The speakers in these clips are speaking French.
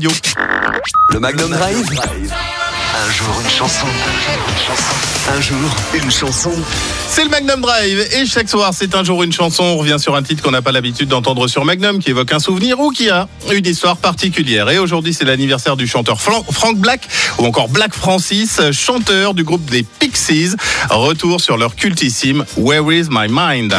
Yo. Le Magnum Drive. Un jour une chanson. Un jour une chanson. C'est le Magnum Drive et chaque soir c'est un jour une chanson. On revient sur un titre qu'on n'a pas l'habitude d'entendre sur Magnum qui évoque un souvenir ou qui a une histoire particulière. Et aujourd'hui c'est l'anniversaire du chanteur Fran- Frank Black ou encore Black Francis, chanteur du groupe des Pixies. Retour sur leur cultissime Where is my mind?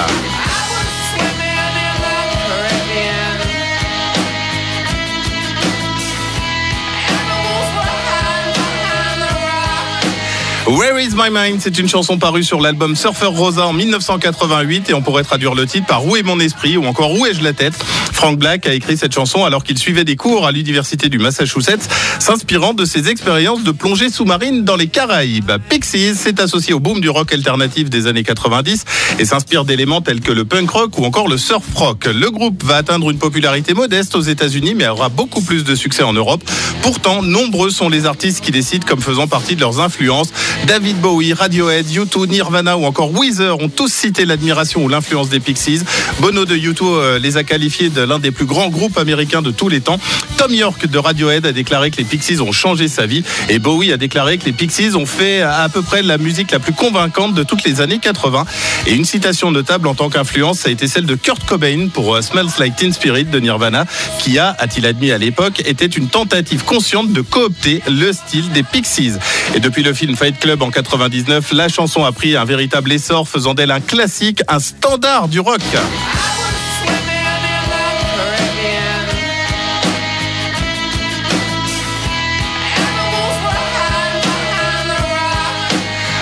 Where is my mind? C'est une chanson parue sur l'album Surfer Rosa en 1988 et on pourrait traduire le titre par Où est mon esprit ou encore Où ai-je la tête? Frank Black a écrit cette chanson alors qu'il suivait des cours à l'université du Massachusetts, s'inspirant de ses expériences de plongée sous-marine dans les Caraïbes. Pixies s'est associé au boom du rock alternatif des années 90 et s'inspire d'éléments tels que le punk rock ou encore le surf rock. Le groupe va atteindre une popularité modeste aux États-Unis mais aura beaucoup plus de succès en Europe. Pourtant, nombreux sont les artistes qui décident comme faisant partie de leurs influences. David Bowie, Radiohead, U2, Nirvana ou encore Weezer ont tous cité l'admiration ou l'influence des Pixies. Bono de U2 euh, les a qualifiés de l'un des plus grands groupes américains de tous les temps. Tom York de Radiohead a déclaré que les Pixies ont changé sa vie et Bowie a déclaré que les Pixies ont fait à peu près la musique la plus convaincante de toutes les années 80. Et une citation notable en tant qu'influence, ça a été celle de Kurt Cobain pour euh, Smells Like Teen Spirit de Nirvana, qui a, a-t-il admis à l'époque, était une tentative consciente de coopter le style des Pixies. Et depuis le film Fight Club en 99, la chanson a pris un véritable essor, faisant d'elle un classique, un standard du rock.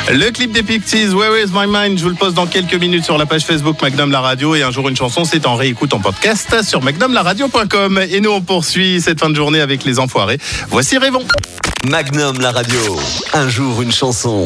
Le clip des Pixies, Where is my mind Je vous le poste dans quelques minutes sur la page Facebook Magnum La Radio. Et un jour, une chanson, c'est en réécoute en podcast sur magnumlaradio.com. Et nous, on poursuit cette fin de journée avec les enfoirés. Voici Rêvons. Magnum la radio. Un jour une chanson.